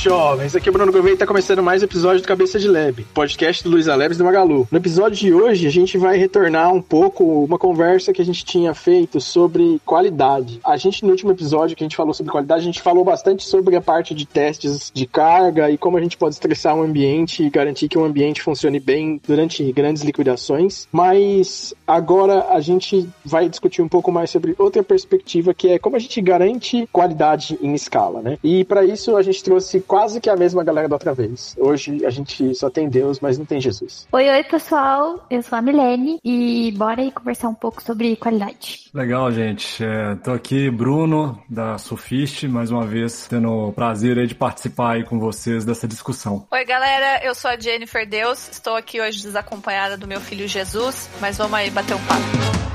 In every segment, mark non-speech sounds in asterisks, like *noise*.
jovens, aqui é o Bruno Gouveia e tá começando mais um episódio do Cabeça de Lab, podcast do Luiz Alebes do Magalu. No episódio de hoje, a gente vai retornar um pouco uma conversa que a gente tinha feito sobre qualidade. A gente, no último episódio que a gente falou sobre qualidade, a gente falou bastante sobre a parte de testes de carga e como a gente pode estressar um ambiente e garantir que o um ambiente funcione bem durante grandes liquidações. Mas agora a gente vai discutir um pouco mais sobre outra perspectiva, que é como a gente garante qualidade em escala, né? E para isso a gente trouxe quase que a mesma galera da outra vez. Hoje a gente só tem Deus, mas não tem Jesus. Oi, oi, pessoal. Eu sou a Milene e bora aí conversar um pouco sobre qualidade. Legal, gente. É, tô aqui, Bruno, da Sufist, mais uma vez, tendo o prazer aí de participar aí com vocês dessa discussão. Oi, galera. Eu sou a Jennifer Deus. Estou aqui hoje desacompanhada do meu filho Jesus, mas vamos aí bater um papo.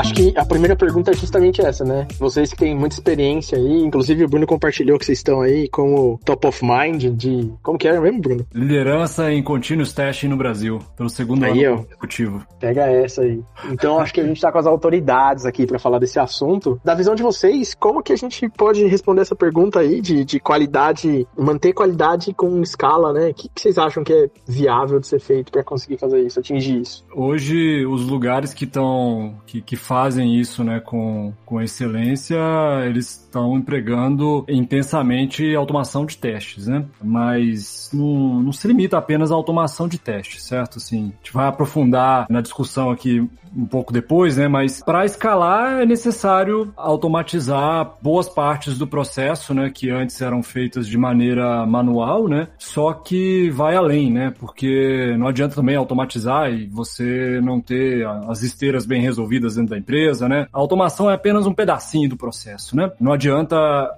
Acho que a primeira pergunta é justamente essa, né? Vocês que têm muita experiência aí, inclusive o Bruno compartilhou que vocês estão aí como top of mind de. Como que era mesmo, Bruno? Liderança em continuous testing no Brasil, pelo segundo aí, ano ó. consecutivo. Pega essa aí. Então acho que a gente tá com as autoridades aqui para falar desse assunto. Da visão de vocês, como que a gente pode responder essa pergunta aí de, de qualidade, manter qualidade com escala, né? O que, que vocês acham que é viável de ser feito para conseguir fazer isso, atingir isso? Hoje, os lugares que estão. Que, que fazem isso né, com, com excelência, eles estão empregando intensamente automação de testes, né? Mas não, não se limita apenas à automação de testes, certo? Assim, a gente vai aprofundar na discussão aqui um pouco depois, né? Mas para escalar é necessário automatizar boas partes do processo, né? Que antes eram feitas de maneira manual, né? Só que vai além, né? Porque não adianta também automatizar e você não ter as esteiras bem resolvidas dentro da empresa, né? A automação é apenas um pedacinho do processo, né? Não adianta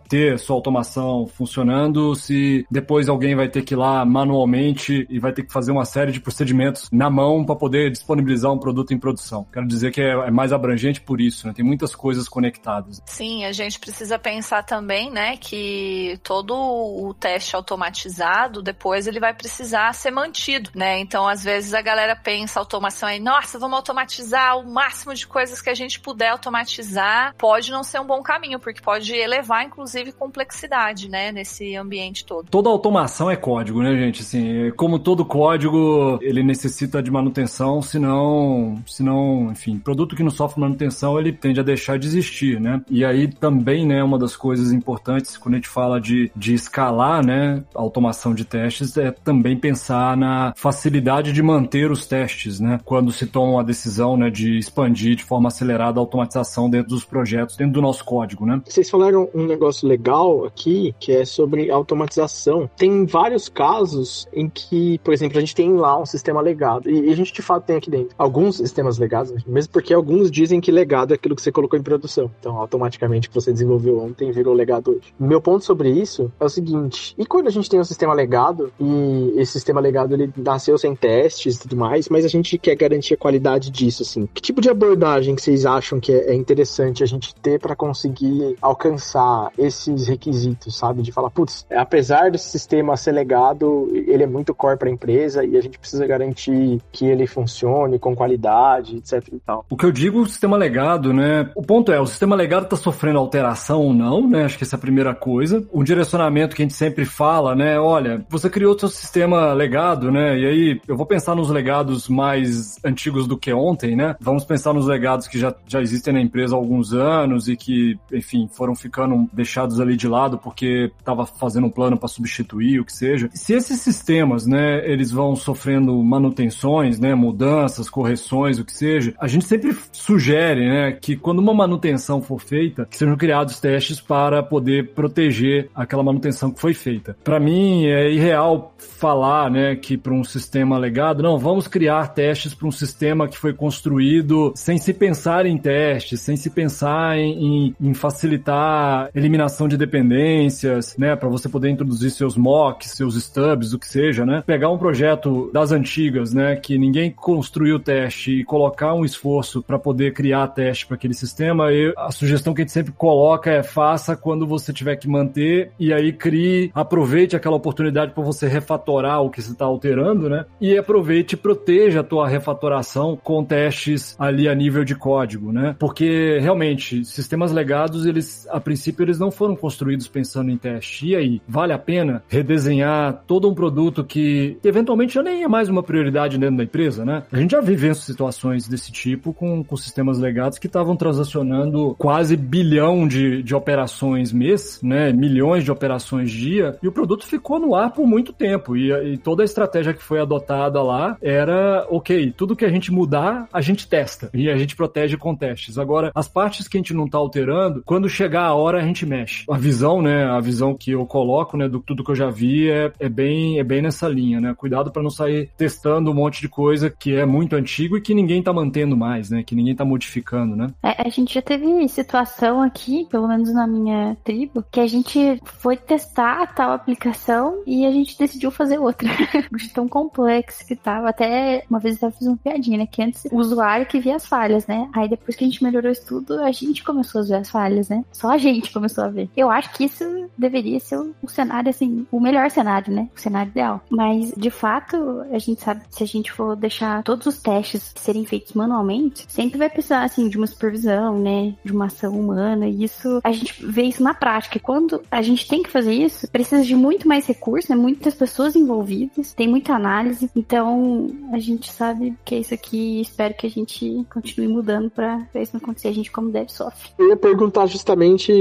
ter sua automação funcionando se depois alguém vai ter que ir lá manualmente e vai ter que fazer uma série de procedimentos na mão para poder disponibilizar um produto em produção. Quero dizer que é, mais abrangente por isso, né? Tem muitas coisas conectadas. Sim, a gente precisa pensar também, né, que todo o teste automatizado depois ele vai precisar ser mantido, né? Então, às vezes a galera pensa automação aí, nossa, vamos automatizar o máximo de coisas que a gente puder automatizar. Pode não ser um bom caminho, porque pode elevar inclusive complexidade, né, nesse ambiente todo. Toda automação é código, né, gente? Assim, como todo código, ele necessita de manutenção, senão, senão, enfim, produto que não sofre manutenção, ele tende a deixar de existir, né? E aí também, né, uma das coisas importantes quando a gente fala de, de escalar, né, automação de testes é também pensar na facilidade de manter os testes, né? Quando se toma a decisão, né, de expandir de forma acelerada a automatização dentro dos projetos, dentro do nosso código, né? Vocês falaram um negócio legal aqui, que é sobre automatização. Tem vários casos em que, por exemplo, a gente tem lá um sistema legado, e a gente de fato tem aqui dentro alguns sistemas legados, mesmo porque alguns dizem que legado é aquilo que você colocou em produção. Então, automaticamente, que você desenvolveu ontem virou legado hoje. Meu ponto sobre isso é o seguinte: e quando a gente tem um sistema legado, e esse sistema legado ele nasceu sem testes e tudo mais, mas a gente quer garantir a qualidade disso, assim. Que tipo de abordagem vocês acham que é interessante a gente ter para conseguir alcançar esses requisitos, sabe? De falar, putz, apesar desse sistema ser legado, ele é muito core para a empresa e a gente precisa garantir que ele funcione com qualidade, etc e tal. O que eu digo, o sistema legado, né? O ponto é, o sistema legado está sofrendo alteração ou não, né? Acho que essa é a primeira coisa. Um direcionamento que a gente sempre fala, né? Olha, você criou seu sistema legado, né? E aí eu vou pensar nos legados mais antigos do que ontem, né? Vamos pensar nos legados que já, já existem na empresa há alguns anos e que, enfim, foram ficando deixados ali de lado porque estava fazendo um plano para substituir, o que seja. Se esses sistemas, né, eles vão sofrendo manutenções, né, mudanças, correções, o que seja, a gente sempre sugere, né, que quando uma manutenção for feita, sejam criados testes para poder proteger aquela manutenção que foi feita. Para mim é irreal falar, né, que para um sistema legado, não, vamos criar testes para um sistema que foi construído sem se pensar pensar em testes, sem se pensar em, em, em facilitar eliminação de dependências, né, para você poder introduzir seus mocks, seus stubs, o que seja, né? Pegar um projeto das antigas, né, que ninguém construiu o teste e colocar um esforço para poder criar teste para aquele sistema, a sugestão que a gente sempre coloca é faça quando você tiver que manter e aí crie, aproveite aquela oportunidade para você refatorar o que você está alterando, né? E aproveite e proteja a tua refatoração com testes ali a nível de código, né? Porque realmente sistemas legados eles a princípio eles não foram construídos pensando em teste. E aí, vale a pena redesenhar todo um produto que, que eventualmente já nem é mais uma prioridade dentro da empresa, né? A gente já viveu situações desse tipo com, com sistemas legados que estavam transacionando quase bilhão de, de operações mês, né? Milhões de operações dia, e o produto ficou no ar por muito tempo. E, e toda a estratégia que foi adotada lá era, ok, tudo que a gente mudar, a gente testa e a gente protege com testes. Agora, as partes que a gente não está alterando, quando chegar a hora, a gente mexe. A visão, né? A visão que eu coloco, né? Do tudo que eu já vi é, é bem, é bem nessa linha, né? Cuidado para não sair testando um monte de coisa que é muito antigo e que ninguém está mantendo mais, né? Que ninguém está modificando, né? É, a gente já teve situação aqui, pelo menos na minha tribo, que a gente foi testar tal aplicação e a gente decidiu fazer outra. *laughs* de tão complexo que tava. Até uma vez eu fiz uma piadinha, né? Que antes o usuário que via as falhas, né? Aí depois que a gente melhorou isso tudo, a gente começou a ver as falhas, né? Só a gente começou a ver. Eu acho que isso deveria ser o cenário, assim, o melhor cenário, né? O cenário ideal. Mas, de fato, a gente sabe se a gente for deixar todos os testes serem feitos manualmente, sempre vai precisar, assim, de uma supervisão, né? De uma ação humana. E isso, a gente vê isso na prática. Quando a gente tem que fazer isso, precisa de muito mais recursos, né? Muitas pessoas envolvidas, tem muita análise. Então, a gente sabe que é isso aqui e espero que a gente continue mudando para isso não acontecer. A gente, como deve, sofre. Eu ia perguntar justamente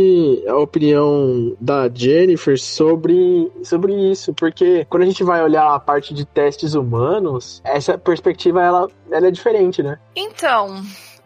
a opinião da Jennifer sobre, sobre isso, porque quando a gente vai olhar a parte de testes humanos, essa perspectiva ela, ela é diferente, né? Então,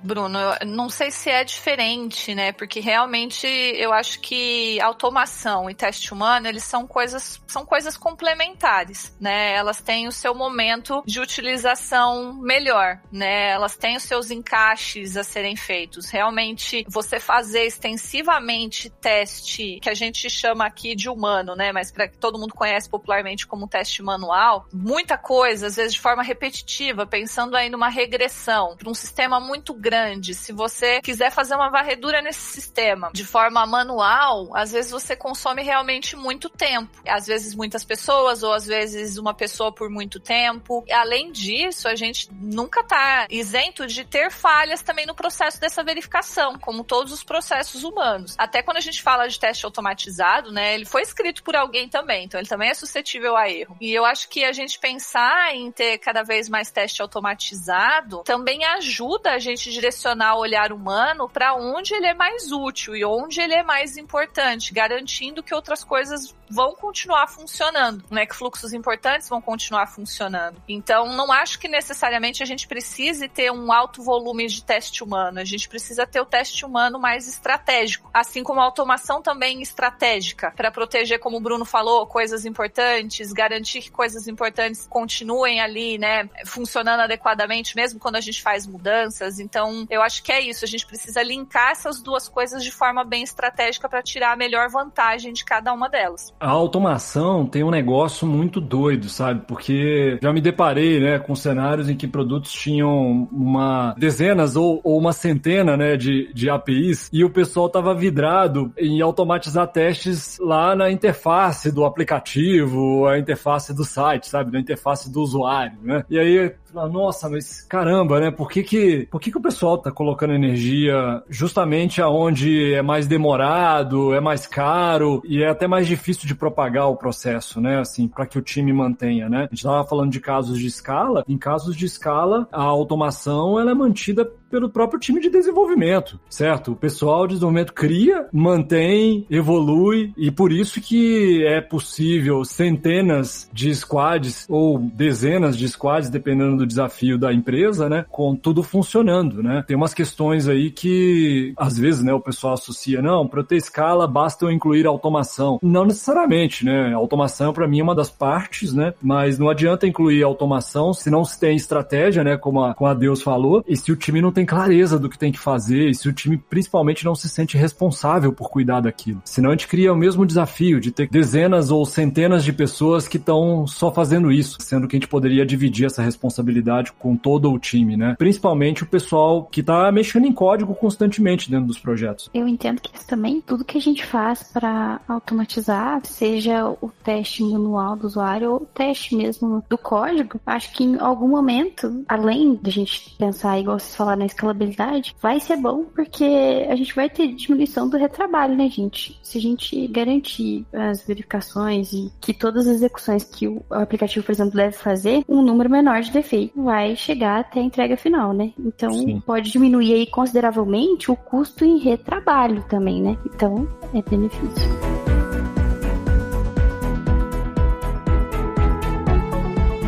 Bruno, não sei se é diferente, né? Porque realmente eu acho que automação e teste humano, eles são coisas, são coisas complementares, né? Elas têm o seu momento de utilização melhor, né? Elas têm os seus encaixes a serem feitos. Realmente, você fazer extensivamente teste, que a gente chama aqui de humano, né? Mas para que todo mundo conhece popularmente como teste manual, muita coisa, às vezes de forma repetitiva, pensando aí numa regressão, para um sistema muito grande grande, se você quiser fazer uma varredura nesse sistema de forma manual, às vezes você consome realmente muito tempo. Às vezes muitas pessoas, ou às vezes uma pessoa por muito tempo. E, além disso, a gente nunca tá isento de ter falhas também no processo dessa verificação, como todos os processos humanos. Até quando a gente fala de teste automatizado, né, ele foi escrito por alguém também, então ele também é suscetível a erro. E eu acho que a gente pensar em ter cada vez mais teste automatizado também ajuda a gente direcionar o olhar humano para onde ele é mais útil e onde ele é mais importante, garantindo que outras coisas vão continuar funcionando, né? Que fluxos importantes vão continuar funcionando. Então, não acho que necessariamente a gente precise ter um alto volume de teste humano. A gente precisa ter o teste humano mais estratégico, assim como a automação também estratégica, para proteger, como o Bruno falou, coisas importantes, garantir que coisas importantes continuem ali, né, funcionando adequadamente, mesmo quando a gente faz mudanças. Então, eu acho que é isso. A gente precisa linkar essas duas coisas de forma bem estratégica para tirar a melhor vantagem de cada uma delas a automação tem um negócio muito doido, sabe? Porque já me deparei, né, com cenários em que produtos tinham uma dezenas ou, ou uma centena, né, de, de APIs e o pessoal tava vidrado em automatizar testes lá na interface do aplicativo, a interface do site, sabe? Na interface do usuário, né? E aí nossa, mas caramba, né? Por que que, por que que o pessoal tá colocando energia justamente aonde é mais demorado, é mais caro e é até mais difícil de propagar o processo, né? Assim, para que o time mantenha, né? A gente tava falando de casos de escala. Em casos de escala, a automação ela é mantida pelo próprio time de desenvolvimento, certo? O pessoal de desenvolvimento cria, mantém, evolui e por isso que é possível centenas de squads ou dezenas de squads, dependendo do do desafio da empresa, né, com tudo funcionando, né? Tem umas questões aí que às vezes, né, o pessoal associa, não, para ter escala basta eu incluir automação. Não necessariamente, né? Automação para mim é uma das partes, né? Mas não adianta incluir automação se não se tem estratégia, né, como a, como a Deus falou, e se o time não tem clareza do que tem que fazer, e se o time principalmente não se sente responsável por cuidar daquilo. Senão a gente cria o mesmo desafio de ter dezenas ou centenas de pessoas que estão só fazendo isso, sendo que a gente poderia dividir essa responsabilidade com todo o time, né? Principalmente o pessoal que tá mexendo em código constantemente dentro dos projetos. Eu entendo que isso também, tudo que a gente faz para automatizar, seja o teste manual do usuário ou o teste mesmo do código, acho que em algum momento, além de a gente pensar, igual vocês falaram, na escalabilidade, vai ser bom porque a gente vai ter diminuição do retrabalho, né, gente? Se a gente garantir as verificações e que todas as execuções que o aplicativo, por exemplo, deve fazer, um número menor de vai chegar até a entrega final, né? Então, Sim. pode diminuir aí consideravelmente o custo em retrabalho também, né? Então, é benefício.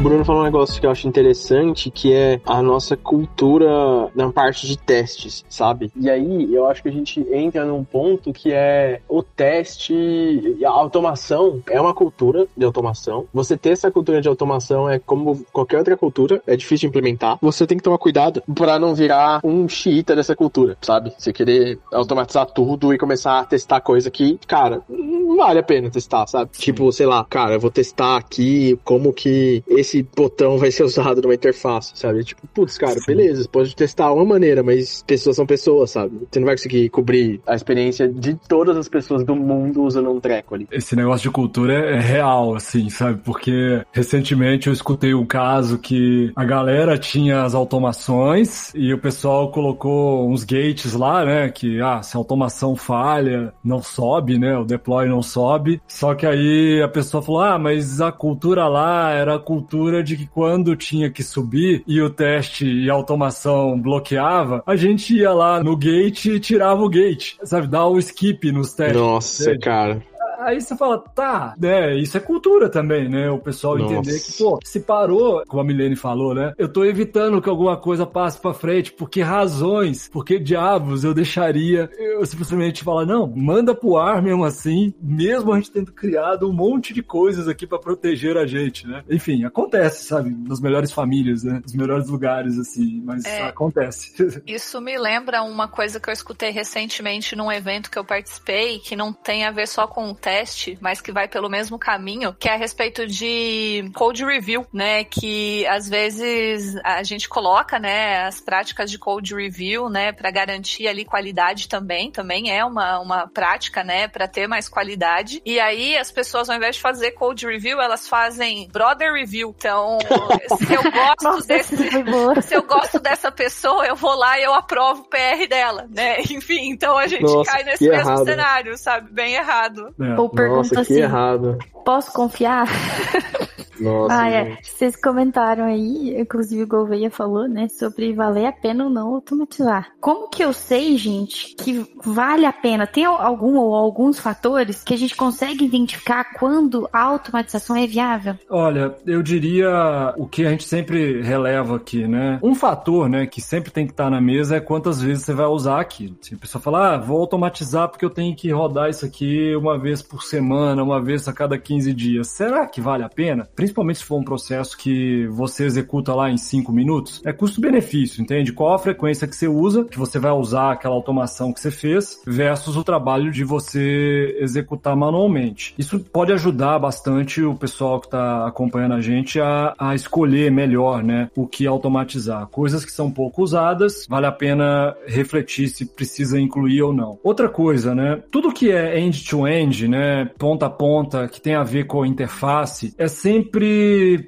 Bruno falou um negócio que eu acho interessante, que é a nossa cultura na parte de testes, sabe? E aí eu acho que a gente entra num ponto que é o teste, a automação é uma cultura de automação. Você ter essa cultura de automação é como qualquer outra cultura, é difícil de implementar. Você tem que tomar cuidado para não virar um xiita dessa cultura, sabe? Você querer automatizar tudo e começar a testar coisa que, cara, não vale a pena testar, sabe? Tipo, sei lá, cara, eu vou testar aqui como que esse esse botão vai ser usado numa interface, sabe? Tipo, putz, cara, Sim. beleza, você pode testar uma maneira, mas pessoas são pessoas, sabe? Você não vai conseguir cobrir a experiência de todas as pessoas do mundo usando um treco ali. Esse negócio de cultura é real, assim, sabe? Porque recentemente eu escutei um caso que a galera tinha as automações e o pessoal colocou uns gates lá, né? Que, ah, se a automação falha, não sobe, né? O deploy não sobe. Só que aí a pessoa falou, ah, mas a cultura lá era a cultura cultura de que quando tinha que subir e o teste e a automação bloqueava, a gente ia lá no gate e tirava o gate, sabe? Dar o skip nos testes. Nossa, cara aí você fala, tá, né? Isso é cultura também, né? O pessoal Nossa. entender que, pô, se parou, como a Milene falou, né? Eu tô evitando que alguma coisa passe pra frente, por que razões, por que diabos eu deixaria eu simplesmente falar, não, manda pro ar mesmo assim, mesmo a gente tendo criado um monte de coisas aqui para proteger a gente, né? Enfim, acontece, sabe? Nas melhores famílias, né? Nos melhores lugares, assim, mas é, acontece. *laughs* Isso me lembra uma coisa que eu escutei recentemente num evento que eu participei, que não tem a ver só com o teste, mas que vai pelo mesmo caminho, que é a respeito de code review, né? Que às vezes a gente coloca, né, as práticas de code review, né, para garantir ali qualidade também, também é uma, uma prática, né, para ter mais qualidade. E aí as pessoas, ao invés de fazer code review, elas fazem brother review. Então, se eu *laughs* gosto Nossa, desse, se eu gosto dessa pessoa, eu vou lá e eu aprovo o PR dela, né? *laughs* Enfim, então a gente Nossa, cai nesse mesmo errado. cenário, sabe? Bem errado. É. Ou pergunta Nossa, que assim, errado. posso confiar? Nossa. Ah, é. Vocês comentaram aí, inclusive o Gouveia falou, né, sobre valer a pena ou não automatizar. Como que eu sei, gente, que vale a pena? Tem algum ou alguns fatores que a gente consegue identificar quando a automatização é viável? Olha, eu diria o que a gente sempre releva aqui, né? Um fator, né, que sempre tem que estar na mesa é quantas vezes você vai usar aquilo. Se a pessoa falar, ah, vou automatizar porque eu tenho que rodar isso aqui uma vez por semana, uma vez a cada 15 dias. Será que vale a pena? Principalmente se for um processo que você executa lá em 5 minutos. É custo-benefício, entende? Qual a frequência que você usa, que você vai usar aquela automação que você fez, versus o trabalho de você executar manualmente. Isso pode ajudar bastante o pessoal que está acompanhando a gente a, a escolher melhor, né, o que automatizar. Coisas que são pouco usadas, vale a pena refletir se precisa incluir ou não. Outra coisa, né, tudo que é end-to-end, -end, né, ponta a ponta, que tem a ver com a interface, é sempre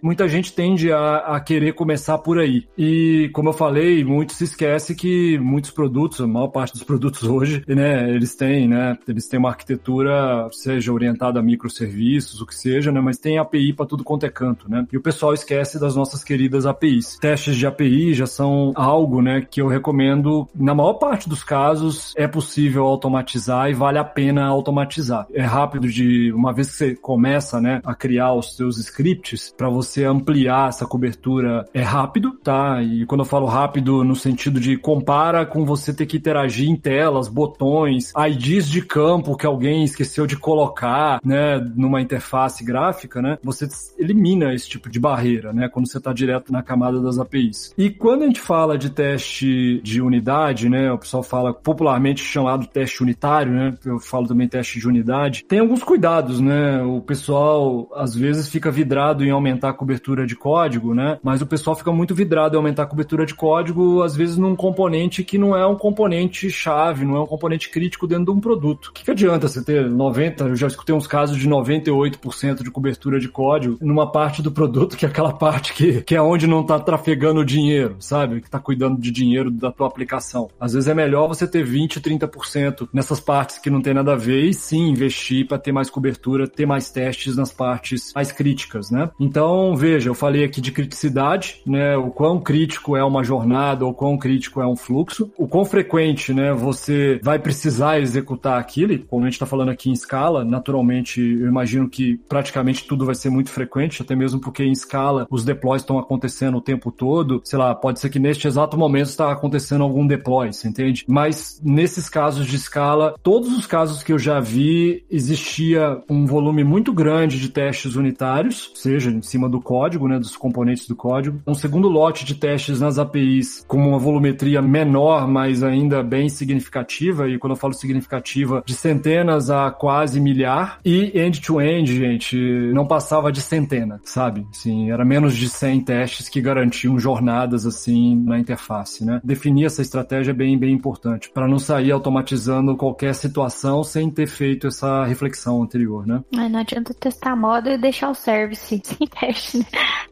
muita gente tende a, a querer começar por aí. E como eu falei, muito se esquece que muitos produtos, a maior parte dos produtos hoje, né, eles têm, né, eles têm uma arquitetura, seja orientada a microserviços, o que seja, né, mas tem API para tudo quanto é canto, né? E o pessoal esquece das nossas queridas APIs. Testes de API já são algo, né, que eu recomendo, na maior parte dos casos, é possível automatizar e vale a pena automatizar. É rápido de, uma vez que você começa, né, a criar os seus scripts, para você ampliar essa cobertura é rápido, tá? E quando eu falo rápido no sentido de compara com você ter que interagir em telas, botões, IDs de campo que alguém esqueceu de colocar, né, numa interface gráfica, né? Você elimina esse tipo de barreira, né, quando você está direto na camada das APIs. E quando a gente fala de teste de unidade, né, o pessoal fala popularmente chamado teste unitário, né? Eu falo também teste de unidade. Tem alguns cuidados, né? O pessoal às vezes fica vidrado em aumentar a cobertura de código, né? Mas o pessoal fica muito vidrado em aumentar a cobertura de código, às vezes num componente que não é um componente chave, não é um componente crítico dentro de um produto. O que, que adianta você ter 90, eu já escutei uns casos de 98% de cobertura de código numa parte do produto que é aquela parte que, que é onde não está trafegando o dinheiro, sabe? Que está cuidando de dinheiro da tua aplicação. Às vezes é melhor você ter 20, 30% nessas partes que não tem nada a ver e sim investir para ter mais cobertura, ter mais testes nas partes mais críticas, né? Então, veja, eu falei aqui de criticidade, né? O quão crítico é uma jornada, o quão crítico é um fluxo, o quão frequente, né, você vai precisar executar aquilo, e como a gente está falando aqui em escala, naturalmente eu imagino que praticamente tudo vai ser muito frequente, até mesmo porque em escala os deploys estão acontecendo o tempo todo, sei lá, pode ser que neste exato momento está acontecendo algum deploy, você entende? Mas nesses casos de escala, todos os casos que eu já vi, existia um volume muito grande de testes unitários, seja em cima do código, né, dos componentes do código, um segundo lote de testes nas APIs com uma volumetria menor, mas ainda bem significativa, e quando eu falo significativa, de centenas a quase milhar, e end-to-end, gente, não passava de centena, sabe? Assim, era menos de 100 testes que garantiam jornadas, assim, na interface, né? Definir essa estratégia é bem, bem importante, para não sair automatizando qualquer situação sem ter feito essa reflexão anterior, né? não adianta testar a moda e deixar o service *laughs* sem teste, né?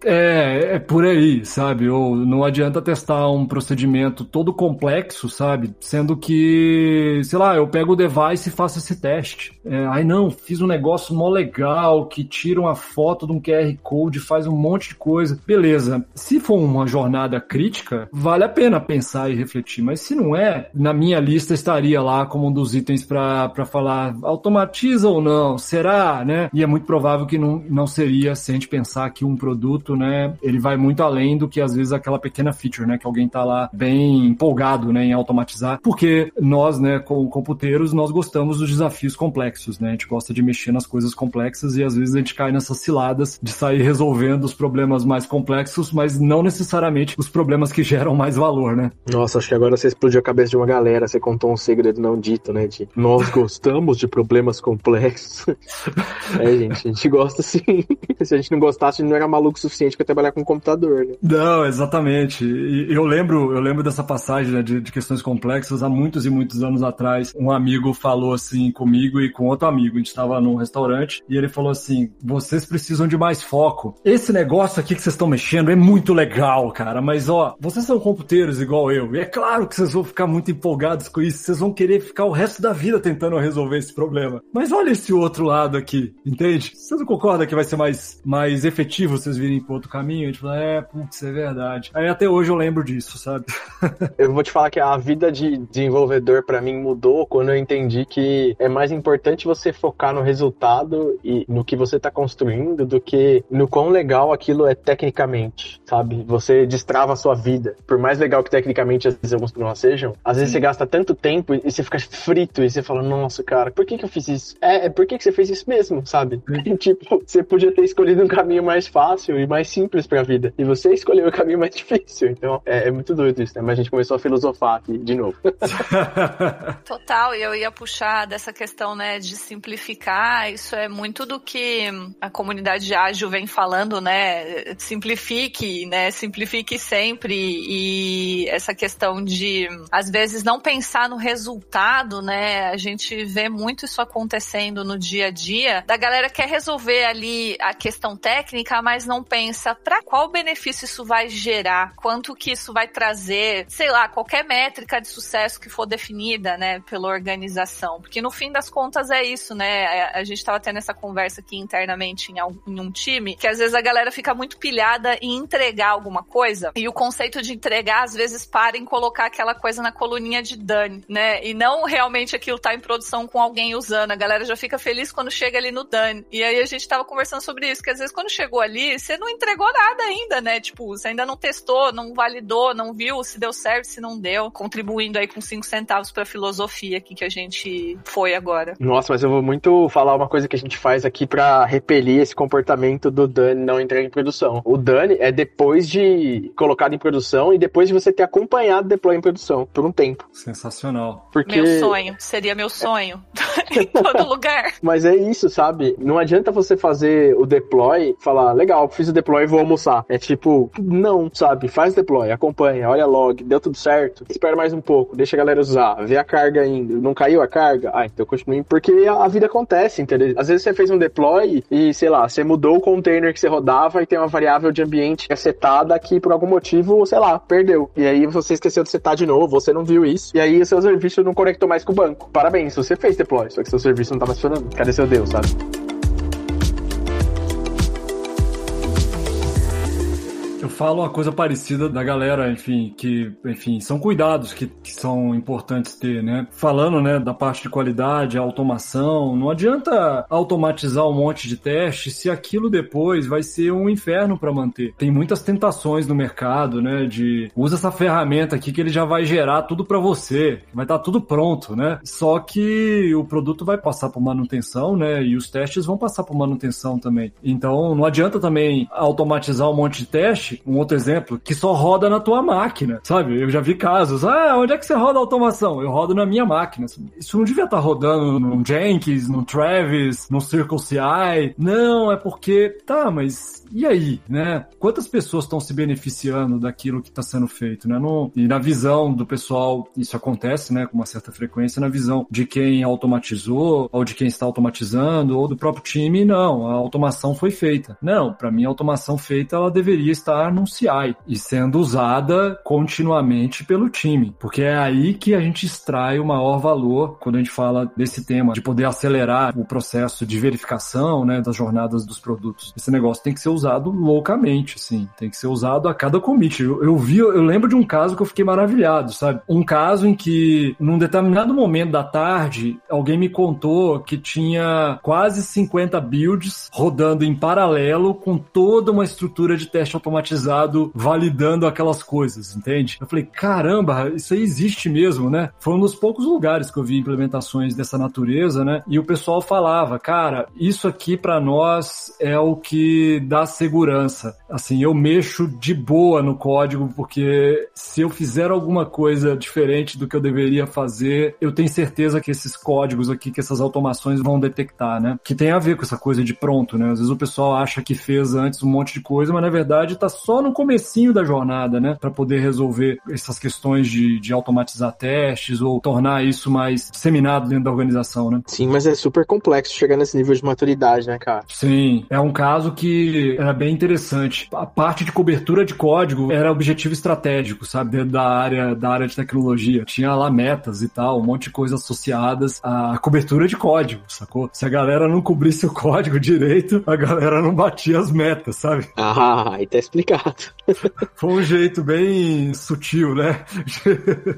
É, é por aí, sabe? Ou não adianta testar um procedimento todo complexo, sabe? Sendo que, sei lá, eu pego o device e faço esse teste. É, aí não, fiz um negócio mó legal que tira uma foto de um QR Code, faz um monte de coisa. Beleza. Se for uma jornada crítica, vale a pena pensar e refletir. Mas se não é, na minha lista estaria lá como um dos itens para falar automatiza ou não, será, né? E é muito provável que não, não seria se a gente pensar que um produto, né, ele vai muito além do que às vezes aquela pequena feature, né, que alguém tá lá bem empolgado, né, em automatizar, porque nós, né, como computeiros, nós gostamos dos desafios complexos, né? A gente gosta de mexer nas coisas complexas e às vezes a gente cai nessas ciladas de sair resolvendo os problemas mais complexos, mas não necessariamente os problemas que geram mais valor, né? Nossa, acho que agora você explodiu a cabeça de uma galera, você contou um segredo não dito, né, de nós *laughs* gostamos de problemas complexos. *laughs* é, gente, a gente gosta sim. *laughs* Se a gente não gostasse, a não era maluco o suficiente para trabalhar com computador, né? Não, exatamente. E eu lembro, eu lembro dessa passagem né, de, de, questões complexas há muitos e muitos anos atrás. Um amigo falou assim comigo e com outro amigo. A gente estava num restaurante e ele falou assim: vocês precisam de mais foco. Esse negócio aqui que vocês estão mexendo é muito legal, cara. Mas ó, vocês são computeiros igual eu. E é claro que vocês vão ficar muito empolgados com isso. Vocês vão querer ficar o resto da vida tentando resolver esse problema. Mas olha esse outro lado aqui, entende? Você não concorda que vai ser mais, mais efetivo vocês virem pro outro caminho? A gente fala, é, putz, é verdade. Aí até hoje eu lembro disso, sabe? *laughs* eu vou te falar que a vida de desenvolvedor para mim mudou quando eu entendi que é mais importante você focar no resultado e no que você tá construindo do que no quão legal aquilo é tecnicamente, sabe? Você destrava a sua vida. Por mais legal que tecnicamente as vezes alguns problemas sejam, às vezes Sim. você gasta tanto tempo e você fica frito e você fala, nossa, cara, por que que eu fiz isso? É, é por que que você fez isso mesmo, sabe? *laughs* tipo, você podia ter escolhido um caminho mais fácil e mais simples pra vida. E você escolheu o caminho mais *laughs* difícil. Então, é, é muito doido isso, né? Mas a gente começou a filosofar aqui de novo. *laughs* Total, e eu ia puxar dessa questão, né, de simplificar. Isso é muito do que a comunidade ágil vem falando, né? Simplifique, né? Simplifique sempre. E essa questão de, às vezes, não pensar no resultado, né? A gente vê muito isso acontecendo no dia a dia. Da galera quer resolver ali a questão técnica, mas não pensa para qual benefício isso vai gerar, quanto que isso vai trazer, sei lá, qualquer métrica de sucesso que for definida, né, pela organização. Porque no fim das contas é isso, né? A gente tava tendo essa conversa aqui internamente em, um time, que às vezes a galera fica muito pilhada em entregar alguma coisa, e o conceito de entregar às vezes para em colocar aquela coisa na coluninha de done, né? E não realmente aquilo tá em produção com alguém usando. A galera já fica feliz quando chega ali no done. E aí a gente tava conversando sobre isso, que às vezes quando chegou ali, você não entregou nada ainda, né? Tipo, você ainda não testou, não validou, não viu se deu certo, se não deu, contribuindo aí com cinco centavos pra filosofia aqui que a gente foi agora. Nossa, mas eu vou muito falar uma coisa que a gente faz aqui para repelir esse comportamento do Dani não entrar em produção. O Dani é depois de colocado em produção e depois de você ter acompanhado o deploy em produção por um tempo. Sensacional. Porque... Meu sonho, seria meu sonho *laughs* em todo *laughs* lugar. Mas é isso, sabe? Não adianta você fazer o deploy, falar, legal, fiz o deploy e vou almoçar. É tipo, não, sabe? Faz deploy, acompanha, olha log, deu tudo certo, espera mais um pouco, deixa a galera usar, vê a carga indo, não caiu a carga? Ah, então continue, porque a vida acontece, entendeu? Às vezes você fez um deploy e, sei lá, você mudou o container que você rodava e tem uma variável de ambiente setada que por algum motivo, sei lá, perdeu. E aí você esqueceu de setar de novo, você não viu isso, e aí o seu serviço não conectou mais com o banco. Parabéns, você fez deploy, só que seu serviço não mais funcionando. Cadê seu Deus, sabe? Eu falo uma coisa parecida da galera, enfim, que, enfim, são cuidados que, que, são importantes ter, né? Falando, né, da parte de qualidade, automação, não adianta automatizar um monte de testes se aquilo depois vai ser um inferno para manter. Tem muitas tentações no mercado, né, de usa essa ferramenta aqui que ele já vai gerar tudo para você, vai estar tá tudo pronto, né? Só que o produto vai passar por manutenção, né, e os testes vão passar por manutenção também. Então, não adianta também automatizar um monte de teste um outro exemplo, que só roda na tua máquina, sabe? Eu já vi casos, ah, onde é que você roda a automação? Eu rodo na minha máquina. Isso não devia estar tá rodando num Jenkins, num Travis, num Circle CI. Não, é porque, tá, mas e aí, né? Quantas pessoas estão se beneficiando daquilo que está sendo feito, né? No, e na visão do pessoal, isso acontece, né, com uma certa frequência, na visão de quem automatizou, ou de quem está automatizando, ou do próprio time, não, a automação foi feita. Não, para mim a automação feita, ela deveria estar num CI e sendo usada continuamente pelo time, porque é aí que a gente extrai o maior valor quando a gente fala desse tema, de poder acelerar o processo de verificação, né, das jornadas dos produtos. Esse negócio tem que ser usado loucamente, assim. Tem que ser usado a cada commit. Eu, eu vi, eu lembro de um caso que eu fiquei maravilhado, sabe? Um caso em que, num determinado momento da tarde, alguém me contou que tinha quase 50 builds rodando em paralelo com toda uma estrutura de teste automatizado validando aquelas coisas, entende? Eu falei, caramba, isso aí existe mesmo, né? Foi um dos poucos lugares que eu vi implementações dessa natureza, né? E o pessoal falava, cara, isso aqui para nós é o que dá segurança. Assim, eu mexo de boa no código porque se eu fizer alguma coisa diferente do que eu deveria fazer, eu tenho certeza que esses códigos aqui, que essas automações vão detectar, né? Que tem a ver com essa coisa de pronto, né? Às vezes o pessoal acha que fez antes um monte de coisa, mas na verdade tá só no comecinho da jornada, né? Para poder resolver essas questões de, de automatizar testes ou tornar isso mais disseminado dentro da organização, né? Sim, mas é super complexo chegar nesse nível de maturidade, né, cara? Sim, é um caso que era bem interessante. A parte de cobertura de código era objetivo estratégico, sabe? Dentro da área, da área de tecnologia. Tinha lá metas e tal, um monte de coisas associadas à cobertura de código, sacou? Se a galera não cobrisse o *laughs* código direito, a galera não batia as metas, sabe? Ah, aí tá explicado. Foi um jeito bem sutil, né?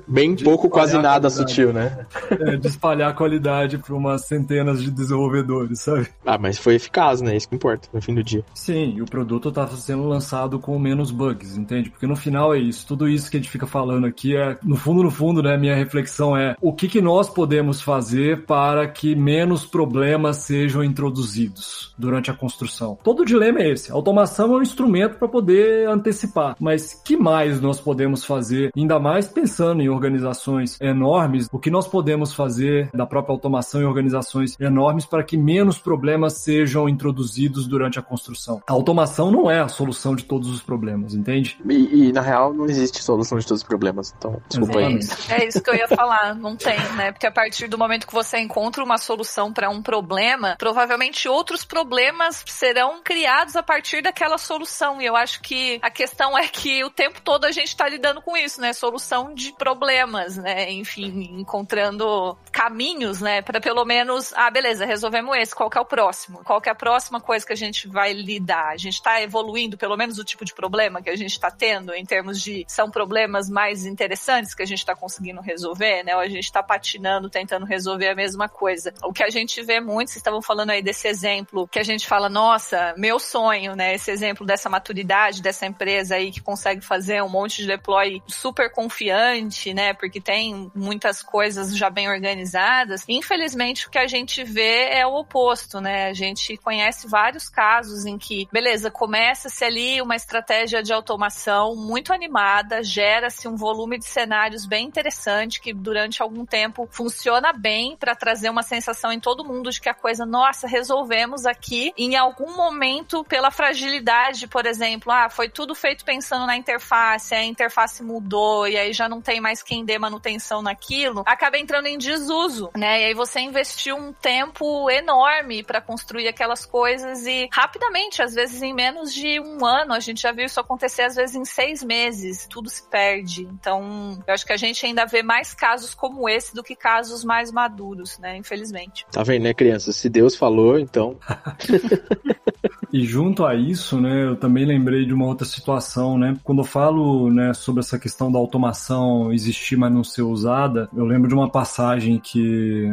Bem pouco, quase nada sutil, né? É, de espalhar a qualidade para umas centenas de desenvolvedores, sabe? Ah, mas foi eficaz, né? Isso que importa no fim do dia. Sim, e o produto está sendo lançado com menos bugs, entende? Porque no final é isso. Tudo isso que a gente fica falando aqui é, no fundo, no fundo, né? Minha reflexão é o que, que nós podemos fazer para que menos problemas sejam introduzidos durante a construção. Todo dilema é esse. A automação é um instrumento para poder antecipar. Mas que mais nós podemos fazer, ainda mais pensando em organizações enormes, o que nós podemos fazer da própria automação em organizações enormes para que menos problemas sejam introduzidos durante a construção? A automação não é a solução de todos os problemas, entende? E, e na real não existe solução de todos os problemas. Então, desculpa aí. É isso que eu ia falar, não tem, né? Porque a partir do momento que você encontra uma solução para um problema, provavelmente outros problemas serão criados a partir daquela solução. E eu acho que a questão é que o tempo todo a gente está lidando com isso, né? Solução de problemas, né? Enfim, encontrando caminhos, né? Para pelo menos, ah, beleza, resolvemos esse, qual que é o próximo? Qual que é a próxima coisa que a gente vai lidar? A gente está evoluindo, pelo menos o tipo de problema que a gente está tendo, em termos de são problemas mais interessantes que a gente está conseguindo resolver, né? Ou a gente está patinando, tentando resolver a mesma coisa. O que a gente vê muito, vocês estavam falando aí desse exemplo que a gente fala, nossa, meu sonho, né? Esse exemplo dessa maturidade dessa empresa aí que consegue fazer um monte de deploy super confiante, né? Porque tem muitas coisas já bem organizadas. Infelizmente, o que a gente vê é o oposto, né? A gente conhece vários casos em que, beleza, começa-se ali uma estratégia de automação muito animada, gera-se um volume de cenários bem interessante que durante algum tempo funciona bem para trazer uma sensação em todo mundo de que a coisa, nossa, resolvemos aqui. Em algum momento, pela fragilidade, por exemplo, ah, foi tudo feito pensando na interface, a interface mudou e aí já não tem mais quem dê manutenção naquilo, acaba entrando em desuso, né? E aí você investiu um tempo enorme para construir aquelas coisas e rapidamente, às vezes em menos de um ano, a gente já viu isso acontecer às vezes em seis meses, tudo se perde. Então, eu acho que a gente ainda vê mais casos como esse do que casos mais maduros, né? Infelizmente. Tá vendo, né, criança? Se Deus falou, então. *laughs* E junto a isso, né, eu também lembrei de uma outra situação, né? Quando eu falo, né, sobre essa questão da automação existir, mas não ser usada, eu lembro de uma passagem que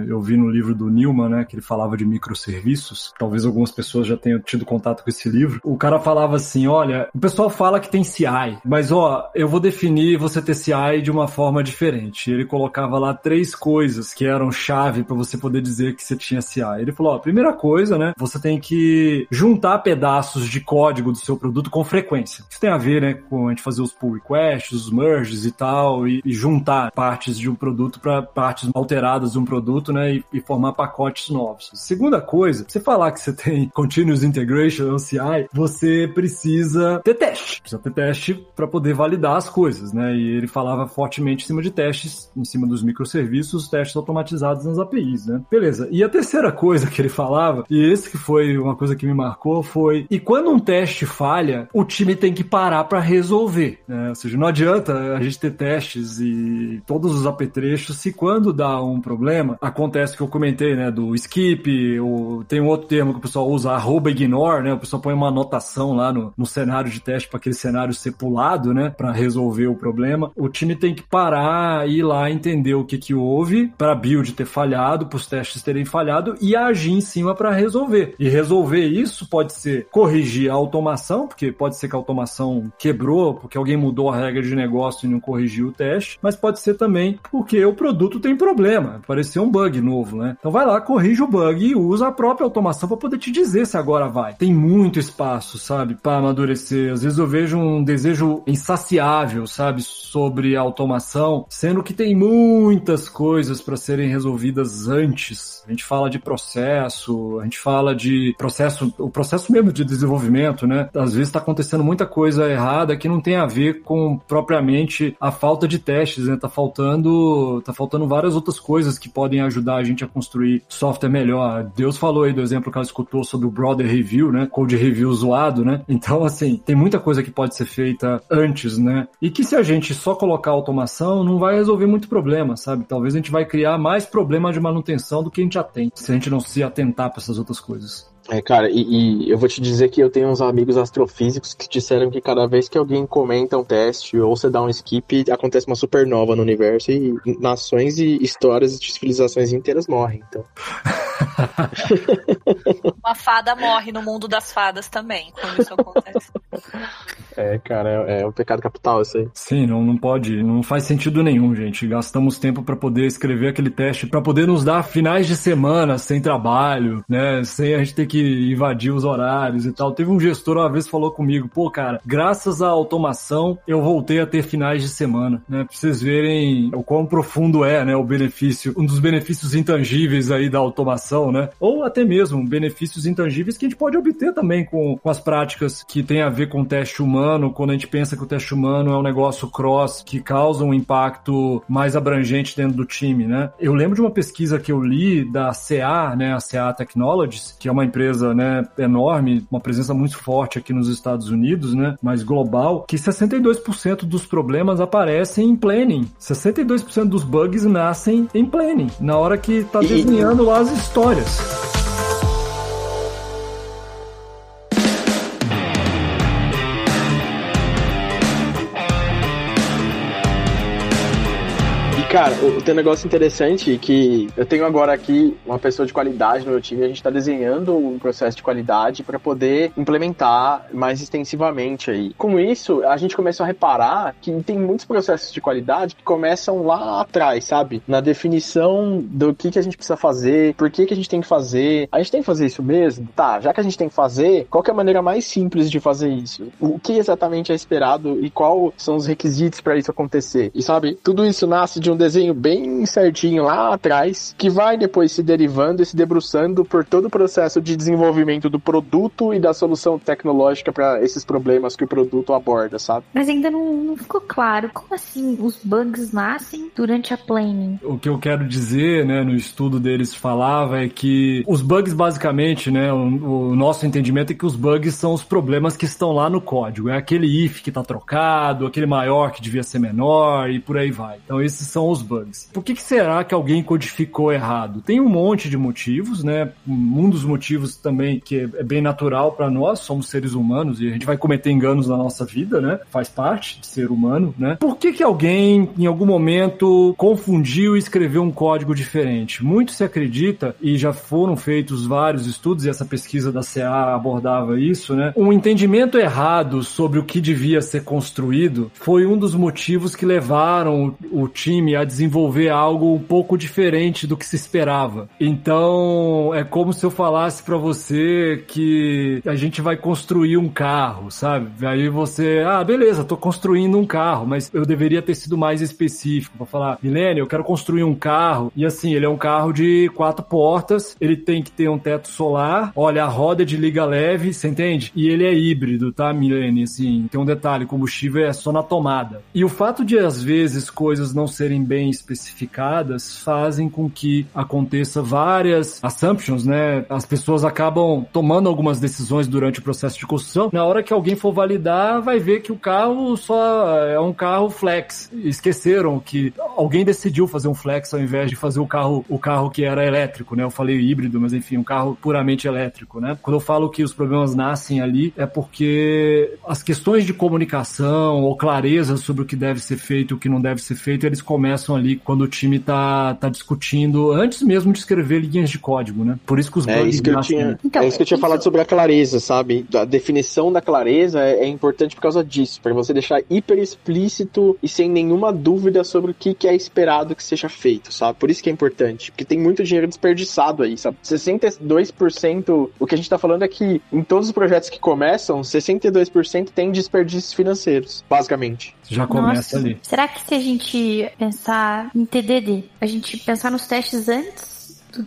eu vi no livro do Newman, né, que ele falava de microserviços. Talvez algumas pessoas já tenham tido contato com esse livro. O cara falava assim, olha, o pessoal fala que tem CI, mas ó, eu vou definir você ter CI de uma forma diferente. Ele colocava lá três coisas que eram chave para você poder dizer que você tinha CI. Ele falou, ó, primeira coisa, né, você tem que juntar pedaços de código do seu produto com frequência. Isso tem a ver, né, com a gente fazer os pull requests, os merges e tal, e, e juntar partes de um produto para partes alteradas de um produto, né, e, e, formar pacotes novos. Segunda coisa, você falar que você tem *laughs* continuous integration, ou CI, você precisa ter teste. Precisa ter teste para poder validar as coisas, né? E ele falava fortemente em cima de testes, em cima dos microserviços, testes automatizados nas APIs, né? Beleza. E a terceira coisa que ele falava, e esse que foi uma coisa que me marcou, foi. E quando um teste falha, o time tem que parar para resolver. Né? Ou seja, não adianta a gente ter testes e todos os apetrechos se quando dá um problema, acontece que eu comentei, né? Do skip, ou tem um outro termo que o pessoal usa, arroba ignore, né? O pessoal põe uma anotação lá no, no cenário de teste para aquele cenário ser pulado, né? Para resolver o problema. O time tem que parar, ir lá entender o que que houve para build ter falhado, para os testes terem falhado e agir em cima para resolver. E resolver isso pode ser ser corrigir a automação, porque pode ser que a automação quebrou, porque alguém mudou a regra de negócio e não corrigiu o teste, mas pode ser também porque o produto tem problema, apareceu um bug novo, né? Então vai lá, corrige o bug e usa a própria automação para poder te dizer se agora vai. Tem muito espaço, sabe, para amadurecer. Às vezes eu vejo um desejo insaciável, sabe, sobre a automação, sendo que tem muitas coisas para serem resolvidas antes. A gente fala de processo, a gente fala de processo, o processo mesmo de desenvolvimento, né? Às vezes está acontecendo muita coisa errada que não tem a ver com propriamente a falta de testes, né? Tá faltando, tá faltando várias outras coisas que podem ajudar a gente a construir software melhor. Deus falou aí do exemplo que ela escutou sobre o Brother Review, né? Code Review zoado, né? Então, assim, tem muita coisa que pode ser feita antes, né? E que se a gente só colocar automação, não vai resolver muito problema, sabe? Talvez a gente vai criar mais problemas de manutenção do que a gente já tem, se a gente não se atentar para essas outras coisas. É, cara, e, e, eu vou te dizer que eu tenho uns amigos astrofísicos que disseram que cada vez que alguém comenta um teste ou você dá um skip, acontece uma supernova no universo e nações e histórias de civilizações inteiras morrem, então. *laughs* uma fada morre no mundo das fadas também, quando isso acontece. É, cara, é, é um pecado capital isso aí. Sim, não, não pode, não faz sentido nenhum, gente. Gastamos tempo para poder escrever aquele teste, para poder nos dar finais de semana sem trabalho, né? Sem a gente ter que invadir os horários e tal. Teve um gestor uma vez falou comigo, pô, cara, graças à automação eu voltei a ter finais de semana, né? Pra vocês verem o quão profundo é, né? O benefício, um dos benefícios intangíveis aí da automação, né? Ou até mesmo benefícios intangíveis que a gente pode obter também com, com as práticas que tem a ver com teste humano humano, quando a gente pensa que o teste humano é um negócio cross que causa um impacto mais abrangente dentro do time, né? Eu lembro de uma pesquisa que eu li da CA, né, a CA Technologies, que é uma empresa, né, enorme, uma presença muito forte aqui nos Estados Unidos, né, mais global, que 62% dos problemas aparecem em planning. 62% dos bugs nascem em planning, na hora que tá desenhando lá as histórias. Cara, o, tem um negócio interessante que eu tenho agora aqui uma pessoa de qualidade no meu time, a gente está desenhando um processo de qualidade para poder implementar mais extensivamente aí. Com isso, a gente começou a reparar que tem muitos processos de qualidade que começam lá atrás, sabe? Na definição do que, que a gente precisa fazer, por que, que a gente tem que fazer. A gente tem que fazer isso mesmo? Tá, já que a gente tem que fazer, qual que é a maneira mais simples de fazer isso? O que exatamente é esperado e quais são os requisitos para isso acontecer? E sabe, tudo isso nasce de um desenho bem certinho lá atrás, que vai depois se derivando e se debruçando por todo o processo de desenvolvimento do produto e da solução tecnológica para esses problemas que o produto aborda, sabe? Mas ainda não, não, ficou claro. Como assim os bugs nascem durante a planning? O que eu quero dizer, né, no estudo deles falava é que os bugs basicamente, né, o, o nosso entendimento é que os bugs são os problemas que estão lá no código. É aquele if que está trocado, aquele maior que devia ser menor e por aí vai. Então esses são os bugs. Por que, que será que alguém codificou errado? Tem um monte de motivos, né? Um dos motivos também que é bem natural para nós, somos seres humanos e a gente vai cometer enganos na nossa vida, né? Faz parte de ser humano, né? Por que, que alguém, em algum momento, confundiu e escreveu um código diferente? Muito se acredita, e já foram feitos vários estudos, e essa pesquisa da CA abordava isso, né? Um entendimento errado sobre o que devia ser construído foi um dos motivos que levaram o time a desenvolver algo um pouco diferente do que se esperava. Então, é como se eu falasse para você que a gente vai construir um carro, sabe? Aí você, ah, beleza, tô construindo um carro, mas eu deveria ter sido mais específico para falar, Milene, eu quero construir um carro e assim, ele é um carro de quatro portas, ele tem que ter um teto solar, olha, a roda de liga leve, você entende? E ele é híbrido, tá, Milene? Assim, tem um detalhe, combustível é só na tomada. E o fato de às vezes coisas não serem bem bem especificadas fazem com que aconteça várias assumptions, né? As pessoas acabam tomando algumas decisões durante o processo de construção. Na hora que alguém for validar, vai ver que o carro só é um carro flex. Esqueceram que alguém decidiu fazer um flex ao invés de fazer o carro, o carro que era elétrico, né? Eu falei híbrido, mas enfim, um carro puramente elétrico, né? Quando eu falo que os problemas nascem ali, é porque as questões de comunicação ou clareza sobre o que deve ser feito e o que não deve ser feito, eles começam ali quando o time tá, tá discutindo, antes mesmo de escrever linhas de código, né? Por isso que os é bugs... Isso que eu tinha, então, é isso que eu tinha isso... falado sobre a clareza, sabe? A definição da clareza é, é importante por causa disso, para você deixar hiper explícito e sem nenhuma dúvida sobre o que, que é esperado que seja feito, sabe? Por isso que é importante, porque tem muito dinheiro desperdiçado aí, sabe? 62%, o que a gente tá falando é que em todos os projetos que começam, 62% tem desperdícios financeiros, basicamente. Já começa Nossa, ali. Será que se a gente pensar em TDD, a gente pensar nos testes antes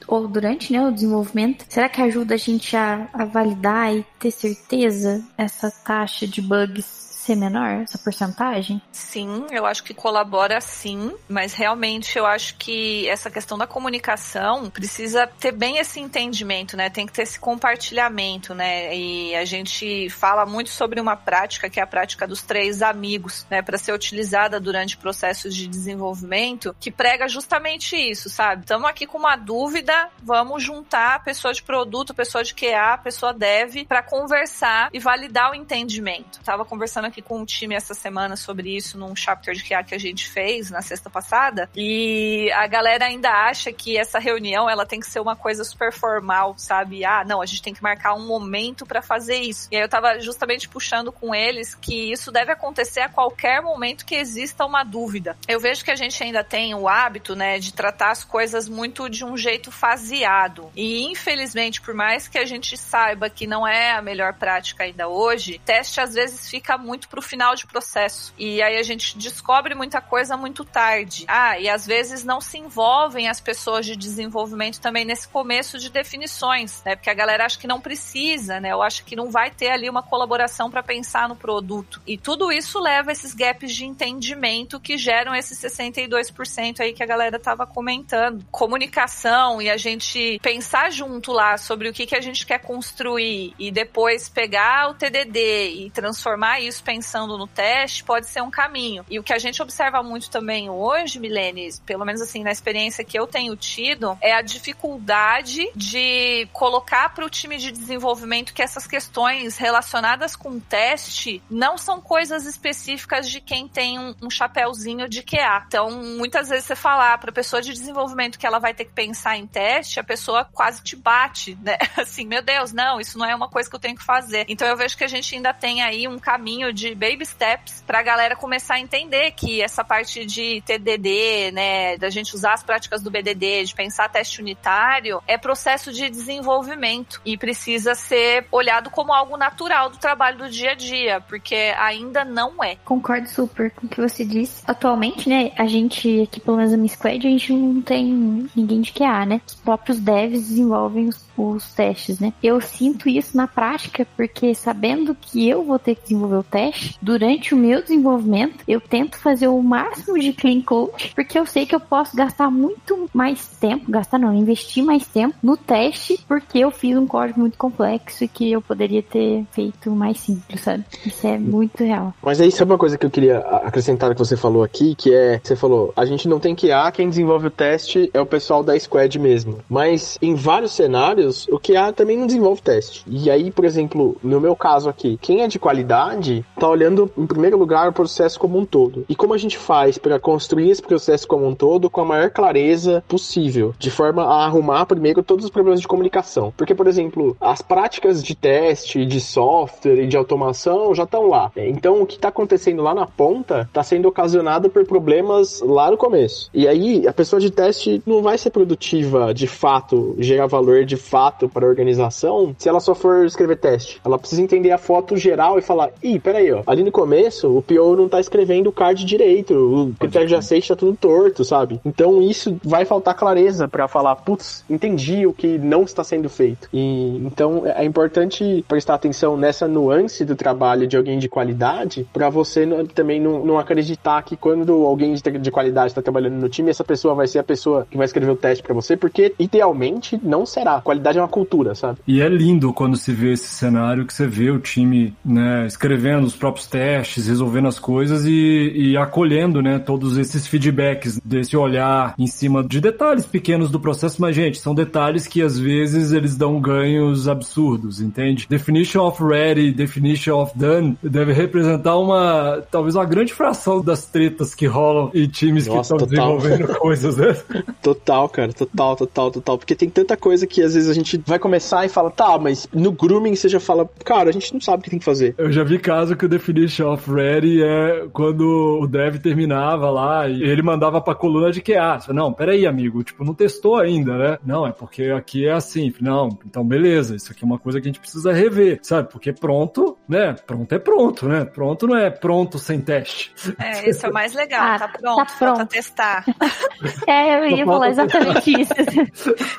ou durante né, o desenvolvimento, será que ajuda a gente a, a validar e ter certeza essa taxa de bugs ser menor, essa porcentagem? Sim, eu acho que colabora sim, mas realmente eu acho que essa questão da comunicação precisa ter bem esse entendimento, né? Tem que ter esse compartilhamento, né? E a gente fala muito sobre uma prática que é a prática dos três amigos, né? Para ser utilizada durante processos de desenvolvimento, que prega justamente isso, sabe? Estamos aqui com uma dúvida, vamos juntar pessoa de produto, pessoa de QA, pessoa dev, para conversar e validar o entendimento. Tava conversando aqui com o time essa semana sobre isso num chapter de QA que a gente fez na sexta passada. E a galera ainda acha que essa reunião ela tem que ser uma coisa super formal, sabe? Ah, não, a gente tem que marcar um momento para fazer isso. E aí eu tava justamente puxando com eles que isso deve acontecer a qualquer momento que exista uma dúvida. Eu vejo que a gente ainda tem o hábito, né, de tratar as coisas muito de um jeito faseado. E infelizmente, por mais que a gente saiba que não é a melhor prática ainda hoje, teste às vezes fica muito muito pro final de processo. E aí a gente descobre muita coisa muito tarde. Ah, e às vezes não se envolvem as pessoas de desenvolvimento também nesse começo de definições, né? Porque a galera acha que não precisa, né? Eu acho que não vai ter ali uma colaboração para pensar no produto. E tudo isso leva a esses gaps de entendimento que geram esses 62% aí que a galera tava comentando. Comunicação e a gente pensar junto lá sobre o que, que a gente quer construir e depois pegar o TDD e transformar isso pensando no teste pode ser um caminho. E o que a gente observa muito também hoje, Milene, pelo menos assim na experiência que eu tenho tido, é a dificuldade de colocar para o time de desenvolvimento que essas questões relacionadas com teste não são coisas específicas de quem tem um, um chapéuzinho de QA. Então, muitas vezes você falar para a pessoa de desenvolvimento que ela vai ter que pensar em teste, a pessoa quase te bate, né? *laughs* Assim, meu Deus, não, isso não é uma coisa que eu tenho que fazer. Então, eu vejo que a gente ainda tem aí um caminho de baby steps para a galera começar a entender que essa parte de TDD, né, da gente usar as práticas do BDD, de pensar teste unitário, é processo de desenvolvimento e precisa ser olhado como algo natural do trabalho do dia a dia, porque ainda não é. Concordo super com o que você disse. Atualmente, né, a gente aqui pelo menos na minha squad, a gente não tem ninguém de QA, né? Os próprios devs desenvolvem os, os testes, né? Eu sinto isso na prática porque sabendo que eu vou ter que desenvolver o teste, durante o meu desenvolvimento, eu tento fazer o máximo de clean code, porque eu sei que eu posso gastar muito mais tempo, gastar não, investir mais tempo no teste, porque eu fiz um código muito complexo e que eu poderia ter feito mais simples, sabe? Isso é muito real. Mas aí, sabe uma coisa que eu queria acrescentar que você falou aqui, que é, você falou, a gente não tem QA, quem desenvolve o teste é o pessoal da squad mesmo. Mas em vários cenários, o QA também não desenvolve teste. E aí, por exemplo, no meu caso aqui, quem é de qualidade tá olhando em primeiro lugar o processo como um todo. E como a gente faz para construir esse processo como um todo com a maior clareza possível, de forma a arrumar primeiro todos os problemas de comunicação. Porque, por exemplo, as práticas de teste, de software e de automação já estão lá. Então, o que está acontecendo lá na ponta está sendo ocasionado por problemas lá no começo. E aí, a pessoa de teste não vai ser produtiva de fato, gerar valor de fato para a organização se ela só for escrever teste. Ela precisa entender a foto geral e falar: ih, peraí, ó, ali no começo o PO não está escrevendo o card direito, o critério de aceite está tudo torto, sabe? Então, isso vai faltar clareza para falar: putz, entendi o que não está sendo feito. E então é importante prestar atenção nessa nuance do trabalho de alguém de qualidade para você também não, não, acreditar que quando alguém de, de qualidade está trabalhando no time, essa pessoa vai ser a pessoa que vai escrever o teste para você, porque idealmente não será. Qualidade é uma cultura, sabe? E é lindo quando se vê esse cenário que você vê o time, né, escrevendo os próprios testes, resolvendo as coisas e, e acolhendo, né, todos esses feedbacks desse olhar em cima de detalhes pequenos do processo, mas gente, são detalhes que às vezes eles dão ganhos absurdos, entende? Definition of ready, definition of done deve representar uma, talvez uma grande fração das tretas que rolam em times Nossa, que estão desenvolvendo *laughs* coisas, né? Total, cara, total, total, total. Porque tem tanta coisa que às vezes a gente vai começar e fala, tá, mas no grooming você já fala, cara, a gente não sabe o que tem que fazer. Eu já vi caso que o definition of ready é quando o dev terminava lá e ele mandava pra coluna de QA. Não, peraí, amigo, tipo, não testou ainda, né? Não, é porque aqui é assim. Não, então beleza, isso aqui é uma coisa que a gente precisa rever, sabe? Porque pronto, né? Pronto é pronto, né? Pronto não é pronto sem teste. É, isso é mais legal. Ah, tá pronto, tá pronto. falta testar. *laughs* É, eu ia falar exatamente isso.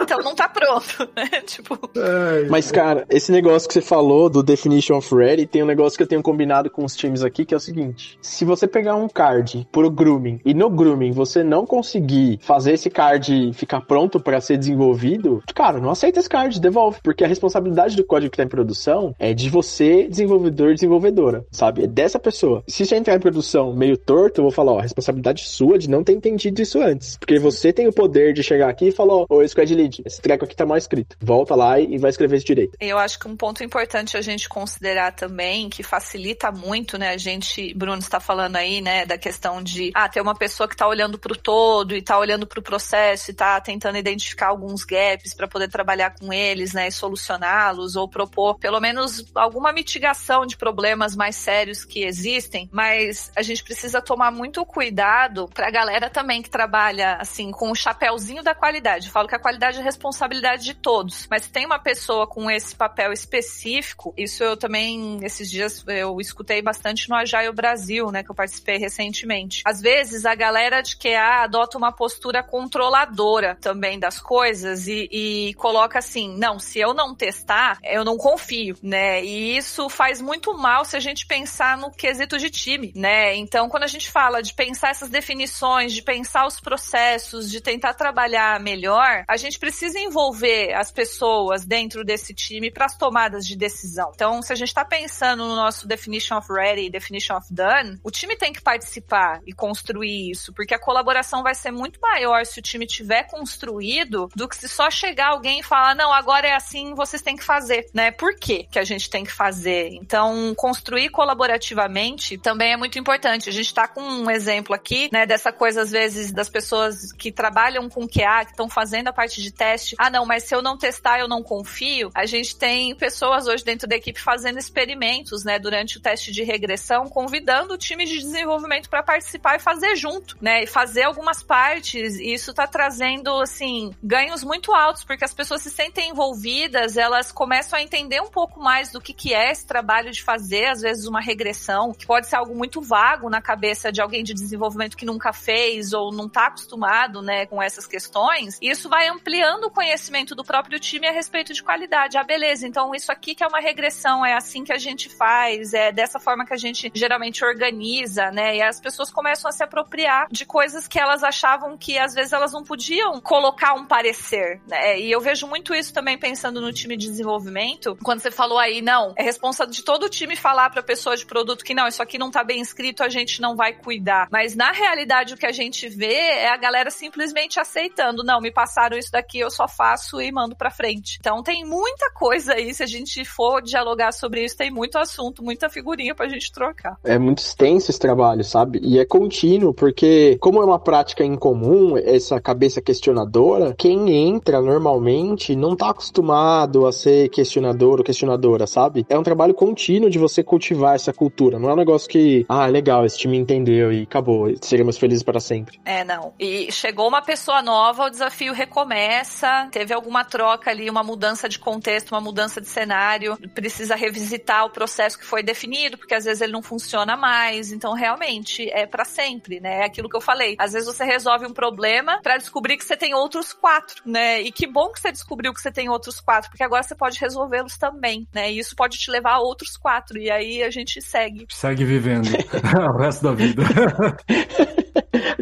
então não tá pronto, né? *laughs* Tipo. É, Mas, cara, esse negócio que você falou do Definition of Ready, tem um negócio que eu tenho combinado com os times aqui, que é o seguinte: se você pegar um card pro grooming e no grooming você não conseguir fazer esse card ficar pronto para ser desenvolvido, cara, não aceita esse card, devolve, porque a responsabilidade do código que tá em produção é de você, desenvolvedor, desenvolvedora, sabe? É dessa pessoa. Se isso entrar em produção meio torto, eu vou falar, ó, a responsabilidade sua de não ter entendido isso antes. Porque você tem o poder de chegar aqui e falar, ó, ô, Squad Lead, esse treco aqui tá mal escrito. Volta lá e vai escrever isso direito. Eu acho que um ponto importante a gente considerar também, que facilita muito, né, a gente, Bruno está falando aí, né, da questão de, ah, ter uma pessoa que tá olhando pro todo e tá olhando pro processo e tá tentando identificar alguns gaps para poder trabalhar com eles, né, e solucioná-los ou propor pelo menos alguma mitigação de problemas mais sérios que existem, mas a gente precisa tomar muito cuidado para a galera também que trabalha assim com o chapéuzinho da qualidade. Eu falo que a qualidade é responsabilidade de todos, mas se tem uma pessoa com esse papel específico, isso eu também esses dias eu escutei bastante no Agile Brasil, né, que eu participei recentemente. Às vezes a galera de QA adota uma postura controladora também das coisas e, e coloca assim, não, se eu não testar, eu não confio, né? E isso faz muito mal se a gente pensar no quesito de time, né? Então, quando a gente fala de pensar essas definições, de pensar os processos, de tentar trabalhar melhor, a gente precisa envolver as pessoas dentro desse time para as tomadas de decisão. Então, se a gente está pensando no nosso definition of ready e definition of done, o time tem que participar e construir isso, porque a colaboração vai ser muito maior se o time tiver construído do que se só chegar alguém e falar, não, agora é assim, vocês têm que fazer, né? Por quê que a gente tem que fazer? Então, construir colaborativamente também é muito importante. A gente está com um exemplo aqui, né, dessa coisa, às vezes, das pessoas que trabalham com QA, que estão fazendo a parte de teste. Ah, não, mas se eu não testar, eu não confio. A gente tem pessoas hoje dentro da equipe fazendo experimentos, né, durante o teste de regressão, convidando o time de desenvolvimento para participar e fazer junto, né, e fazer algumas partes. E isso está trazendo, assim, ganhos muito altos, porque as pessoas se sentem envolvidas, elas começam a entender um pouco mais do que, que é esse trabalho de fazer, às vezes, uma regressão, que pode ser algo muito vago na cabeça de alguém de desenvolvimento que nunca fez ou não está acostumado, né, com essas questões. E isso vai ampliando o conhecimento do próprio time a respeito de qualidade. Ah, beleza, então isso aqui que é uma regressão, é assim que a gente faz, é dessa forma que a gente geralmente organiza, né? E as pessoas começam a se apropriar de coisas que elas achavam que às vezes elas não podiam colocar um parecer, né? E eu vejo muito isso também pensando no time de desenvolvimento. Quando você falou aí, não, é responsável de todo o time falar para a pessoa de produto que não, isso aqui não tá bem escrito, a gente não vai cuidar. Mas na realidade o que a gente vê é a galera simplesmente aceitando, não, me passaram isso daqui, eu só faço e mando para frente. Então tem muita coisa aí, se a gente for dialogar sobre isso, tem muito assunto, muita figurinha pra gente trocar. É muito extenso esse trabalho, sabe? E é contínuo, porque como é uma prática incomum, essa cabeça questionadora, quem entra normalmente não tá acostumado a ser questionador ou questionadora, sabe? É um trabalho contínuo de você cultivar essa cultura. Não é um negócio que, ah, legal, esse time entendeu e acabou, seremos felizes para sempre. É, não. E chegou uma pessoa nova, o desafio recomeça, teve alguma troca ali, uma mudança de contexto, uma mudança de cenário, precisa revisitar o processo que foi definido, porque às vezes ele não funciona mais. Então, realmente, é para sempre, né? É aquilo que eu falei. Às vezes você resolve um problema para descobrir que você tem outros quatro, né? E que bom que você descobriu que você tem outros quatro, porque agora você pode resolvê-los também, né? E isso pode te levar a outros quatro. E aí a gente segue. Segue vivendo *laughs* o resto da vida. *laughs*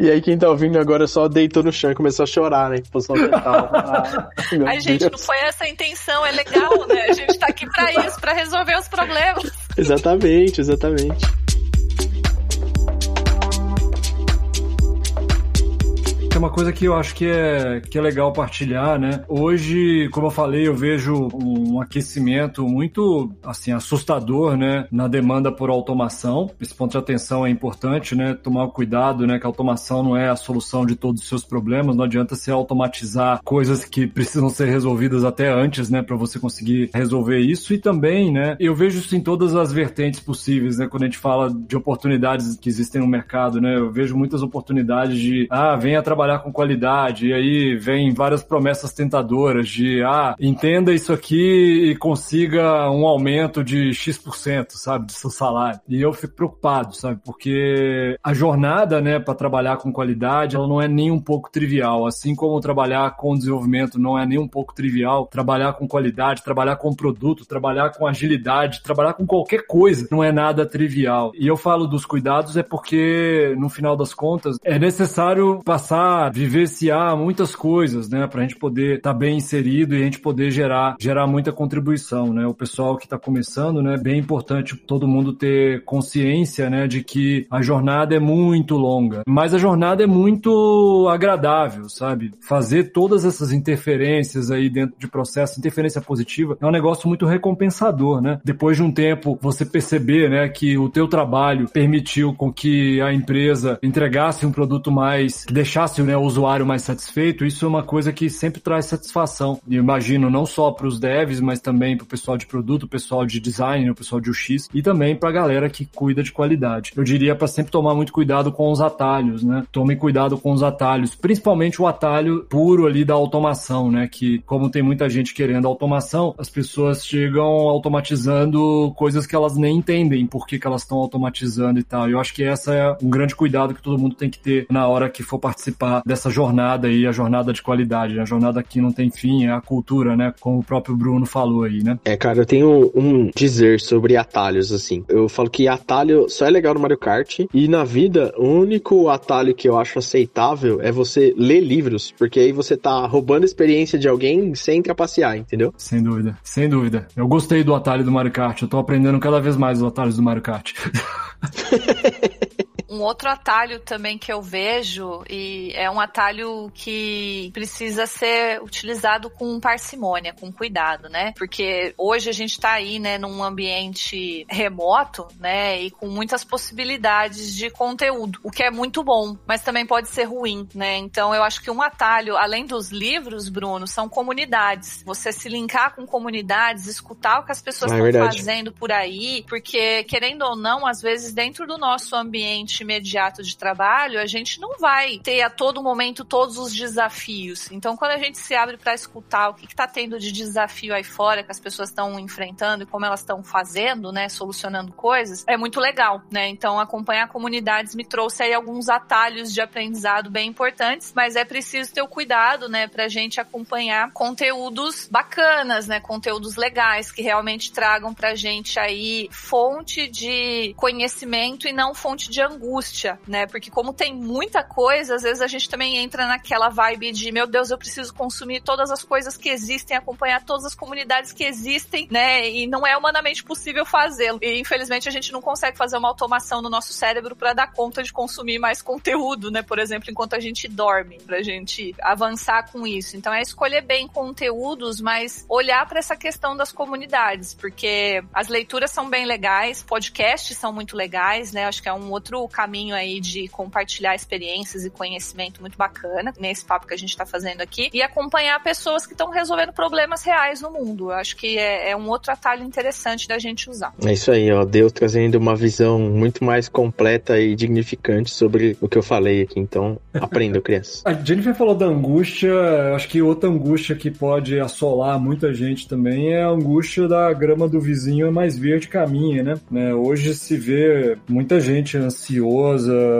E aí quem tá ouvindo agora só deitou no chão e começou a chorar, né? Posição fetal. Ah, Ai, gente, Deus. não foi essa a intenção, é legal, né? A gente tá aqui pra *laughs* isso, pra resolver os problemas. Exatamente, exatamente. É uma coisa que eu acho que é, que é legal partilhar, né? Hoje, como eu falei, eu vejo um aquecimento muito, assim, assustador, né? Na demanda por automação. Esse ponto de atenção é importante, né? Tomar cuidado, né? Que a automação não é a solução de todos os seus problemas. Não adianta você automatizar coisas que precisam ser resolvidas até antes, né? Para você conseguir resolver isso. E também, né? Eu vejo isso em todas as vertentes possíveis, né? Quando a gente fala de oportunidades que existem no mercado, né? Eu vejo muitas oportunidades de, ah, venha trabalhar trabalhar com qualidade, e aí vem várias promessas tentadoras de, ah, entenda isso aqui e consiga um aumento de X%, sabe, do seu salário. E eu fico preocupado, sabe, porque a jornada, né, para trabalhar com qualidade, ela não é nem um pouco trivial, assim como trabalhar com desenvolvimento não é nem um pouco trivial, trabalhar com qualidade, trabalhar com produto, trabalhar com agilidade, trabalhar com qualquer coisa, não é nada trivial. E eu falo dos cuidados é porque, no final das contas, é necessário passar vivenciar muitas coisas, né, para a gente poder estar tá bem inserido e a gente poder gerar, gerar muita contribuição, né? O pessoal que está começando, né, bem importante todo mundo ter consciência, né, de que a jornada é muito longa, mas a jornada é muito agradável, sabe? Fazer todas essas interferências aí dentro de processo, interferência positiva, é um negócio muito recompensador, né? Depois de um tempo você perceber, né, que o teu trabalho permitiu com que a empresa entregasse um produto mais, que deixasse o né, o usuário mais satisfeito, isso é uma coisa que sempre traz satisfação. E imagino não só para os devs, mas também para o pessoal de produto, o pessoal de design, o pessoal de UX e também para a galera que cuida de qualidade. Eu diria para sempre tomar muito cuidado com os atalhos, né? Tome cuidado com os atalhos, principalmente o atalho puro ali da automação, né? Que como tem muita gente querendo automação, as pessoas chegam automatizando coisas que elas nem entendem por que, que elas estão automatizando e tal. Eu acho que essa é um grande cuidado que todo mundo tem que ter na hora que for participar dessa jornada aí, a jornada de qualidade. Né? A jornada que não tem fim, é a cultura, né? Como o próprio Bruno falou aí, né? É, cara, eu tenho um dizer sobre atalhos, assim. Eu falo que atalho só é legal no Mario Kart e na vida, o único atalho que eu acho aceitável é você ler livros, porque aí você tá roubando a experiência de alguém sem trapacear, entendeu? Sem dúvida, sem dúvida. Eu gostei do atalho do Mario Kart, eu tô aprendendo cada vez mais os atalhos do Mario Kart. *laughs* Um outro atalho também que eu vejo, e é um atalho que precisa ser utilizado com parcimônia, com cuidado, né? Porque hoje a gente está aí, né, num ambiente remoto, né, e com muitas possibilidades de conteúdo, o que é muito bom, mas também pode ser ruim, né? Então eu acho que um atalho, além dos livros, Bruno, são comunidades. Você se linkar com comunidades, escutar o que as pessoas estão é fazendo por aí, porque querendo ou não, às vezes dentro do nosso ambiente ambiente imediato de trabalho, a gente não vai ter a todo momento todos os desafios. Então, quando a gente se abre para escutar o que está tendo de desafio aí fora, que as pessoas estão enfrentando e como elas estão fazendo, né, solucionando coisas, é muito legal, né? Então, acompanhar comunidades me trouxe aí alguns atalhos de aprendizado bem importantes, mas é preciso ter o cuidado, né, para a gente acompanhar conteúdos bacanas, né, conteúdos legais que realmente tragam para a gente aí fonte de conhecimento e não fonte de angústia angústia, né? Porque como tem muita coisa, às vezes a gente também entra naquela vibe de, meu Deus, eu preciso consumir todas as coisas que existem, acompanhar todas as comunidades que existem, né? E não é humanamente possível fazê-lo. E infelizmente a gente não consegue fazer uma automação no nosso cérebro para dar conta de consumir mais conteúdo, né? Por exemplo, enquanto a gente dorme, pra gente avançar com isso. Então é escolher bem conteúdos, mas olhar para essa questão das comunidades, porque as leituras são bem legais, podcasts são muito legais, né? Acho que é um outro caminho aí de compartilhar experiências e conhecimento muito bacana nesse papo que a gente está fazendo aqui e acompanhar pessoas que estão resolvendo problemas reais no mundo. Eu acho que é, é, um outro atalho interessante da gente usar. É isso aí, ó. Deus trazendo uma visão muito mais completa e dignificante sobre o que eu falei aqui. Então, aprenda, *laughs* criança. A Jennifer falou da angústia. Acho que outra angústia que pode assolar muita gente também é a angústia da grama do vizinho é mais verde caminha, né? né? Hoje se vê muita gente ansiosa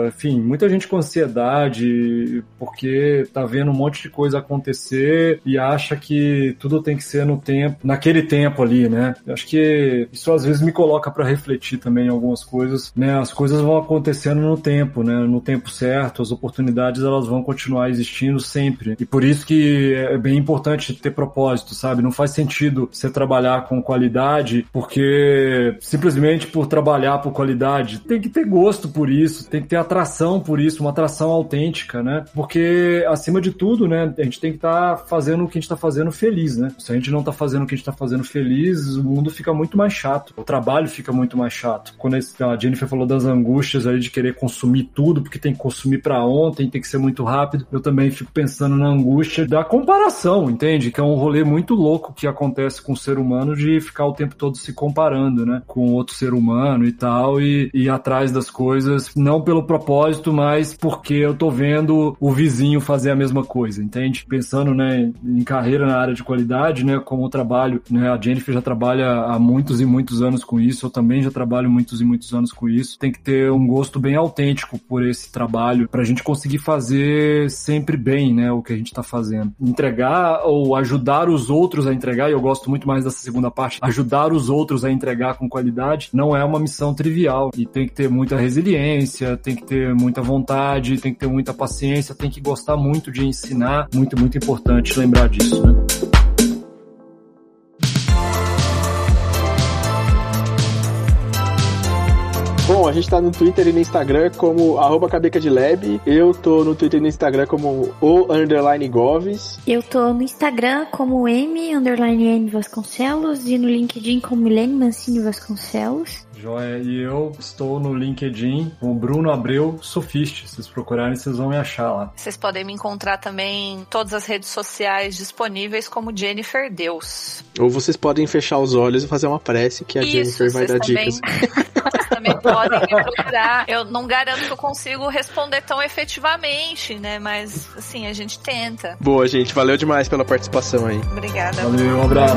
enfim, muita gente com ansiedade porque tá vendo um monte de coisa acontecer e acha que tudo tem que ser no tempo, naquele tempo ali, né? Acho que isso às vezes me coloca para refletir também algumas coisas, né? As coisas vão acontecendo no tempo, né? No tempo certo, as oportunidades elas vão continuar existindo sempre. E por isso que é bem importante ter propósito, sabe? Não faz sentido você trabalhar com qualidade porque simplesmente por trabalhar por qualidade, tem que ter gosto por isso isso, tem que ter atração por isso, uma atração autêntica, né? Porque, acima de tudo, né, a gente tem que estar tá fazendo o que a gente está fazendo feliz, né? Se a gente não está fazendo o que a gente está fazendo feliz, o mundo fica muito mais chato, o trabalho fica muito mais chato. Quando a Jennifer falou das angústias aí de querer consumir tudo, porque tem que consumir para ontem, tem que ser muito rápido, eu também fico pensando na angústia da comparação, entende? Que é um rolê muito louco que acontece com o ser humano de ficar o tempo todo se comparando, né? Com outro ser humano e tal, e ir atrás das coisas não pelo propósito, mas porque eu tô vendo o vizinho fazer a mesma coisa, entende? Pensando, né, em carreira na área de qualidade, né, como eu trabalho, né, a Jennifer já trabalha há muitos e muitos anos com isso, eu também já trabalho muitos e muitos anos com isso. Tem que ter um gosto bem autêntico por esse trabalho pra gente conseguir fazer sempre bem, né, o que a gente tá fazendo. Entregar ou ajudar os outros a entregar, e eu gosto muito mais dessa segunda parte, ajudar os outros a entregar com qualidade, não é uma missão trivial e tem que ter muita resiliência tem que ter muita vontade, tem que ter muita paciência, tem que gostar muito de ensinar. Muito, muito importante lembrar disso, né? Bom, a gente tá no Twitter e no Instagram como arroba. Eu tô no Twitter e no Instagram como o underline goves. Eu tô no Instagram como M, underline M Vasconcelos e no LinkedIn como Milene Mancini Vasconcelos. Joia, e eu estou no LinkedIn com Bruno Abreu Sofiste. Se vocês procurarem, vocês vão me achar lá. Vocês podem me encontrar também em todas as redes sociais disponíveis como Jennifer Deus. Ou vocês podem fechar os olhos e fazer uma prece que a Isso, Jennifer vai dar também- dicas. *laughs* Vocês também podem me procurar. Eu não garanto que eu consigo responder tão efetivamente, né? Mas, assim, a gente tenta. Boa, gente. Valeu demais pela participação aí. Obrigada. Valeu, um abraço.